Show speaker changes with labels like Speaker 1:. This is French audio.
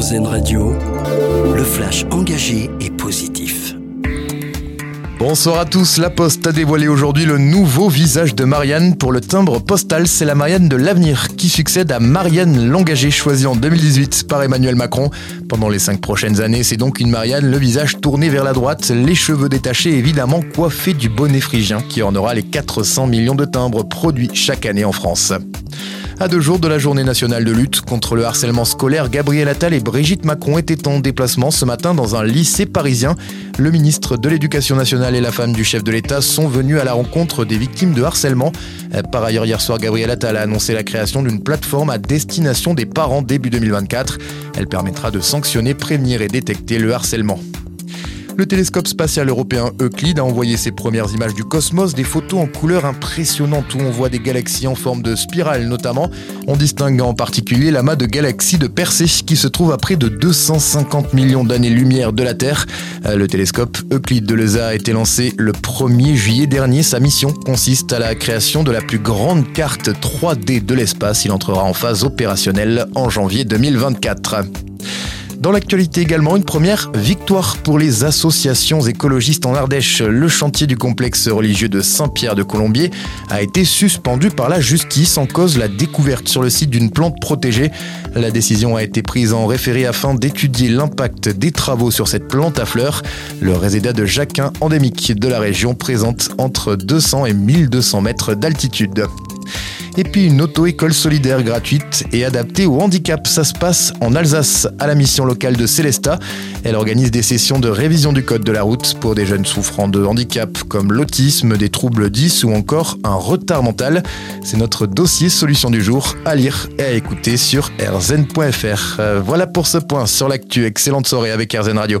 Speaker 1: Radio, le flash engagé et positif.
Speaker 2: Bonsoir à tous, La Poste a dévoilé aujourd'hui le nouveau visage de Marianne pour le timbre postal. C'est la Marianne de l'avenir qui succède à Marianne l'engagée choisie en 2018 par Emmanuel Macron. Pendant les cinq prochaines années, c'est donc une Marianne, le visage tourné vers la droite, les cheveux détachés, évidemment coiffée du bonnet phrygien qui ornera les 400 millions de timbres produits chaque année en France. À deux jours de la journée nationale de lutte contre le harcèlement scolaire, Gabriel Attal et Brigitte Macron étaient en déplacement ce matin dans un lycée parisien. Le ministre de l'Éducation nationale et la femme du chef de l'État sont venus à la rencontre des victimes de harcèlement. Par ailleurs, hier soir, Gabriel Attal a annoncé la création d'une plateforme à destination des parents début 2024. Elle permettra de sanctionner, prévenir et détecter le harcèlement. Le télescope spatial européen Euclide a envoyé ses premières images du cosmos, des photos en couleur impressionnantes où on voit des galaxies en forme de spirale notamment. On distingue en particulier l'amas de galaxies de Persée qui se trouve à près de 250 millions d'années-lumière de la Terre. Euh, le télescope Euclide de l'ESA a été lancé le 1er juillet dernier. Sa mission consiste à la création de la plus grande carte 3D de l'espace. Il entrera en phase opérationnelle en janvier 2024. Dans l'actualité également, une première victoire pour les associations écologistes en Ardèche. Le chantier du complexe religieux de Saint-Pierre de Colombier a été suspendu par la justice en cause la découverte sur le site d'une plante protégée. La décision a été prise en référé afin d'étudier l'impact des travaux sur cette plante à fleurs. Le résédat de Jacquin endémique de la région présente entre 200 et 1200 mètres d'altitude. Et puis une auto-école solidaire gratuite et adaptée au handicap. Ça se passe en Alsace à la mission locale de Célesta. Elle organise des sessions de révision du code de la route pour des jeunes souffrant de handicap comme l'autisme, des troubles 10 ou encore un retard mental. C'est notre dossier solution du jour à lire et à écouter sur rzn.fr. Euh, voilà pour ce point sur l'actu. Excellente soirée avec RZN Radio.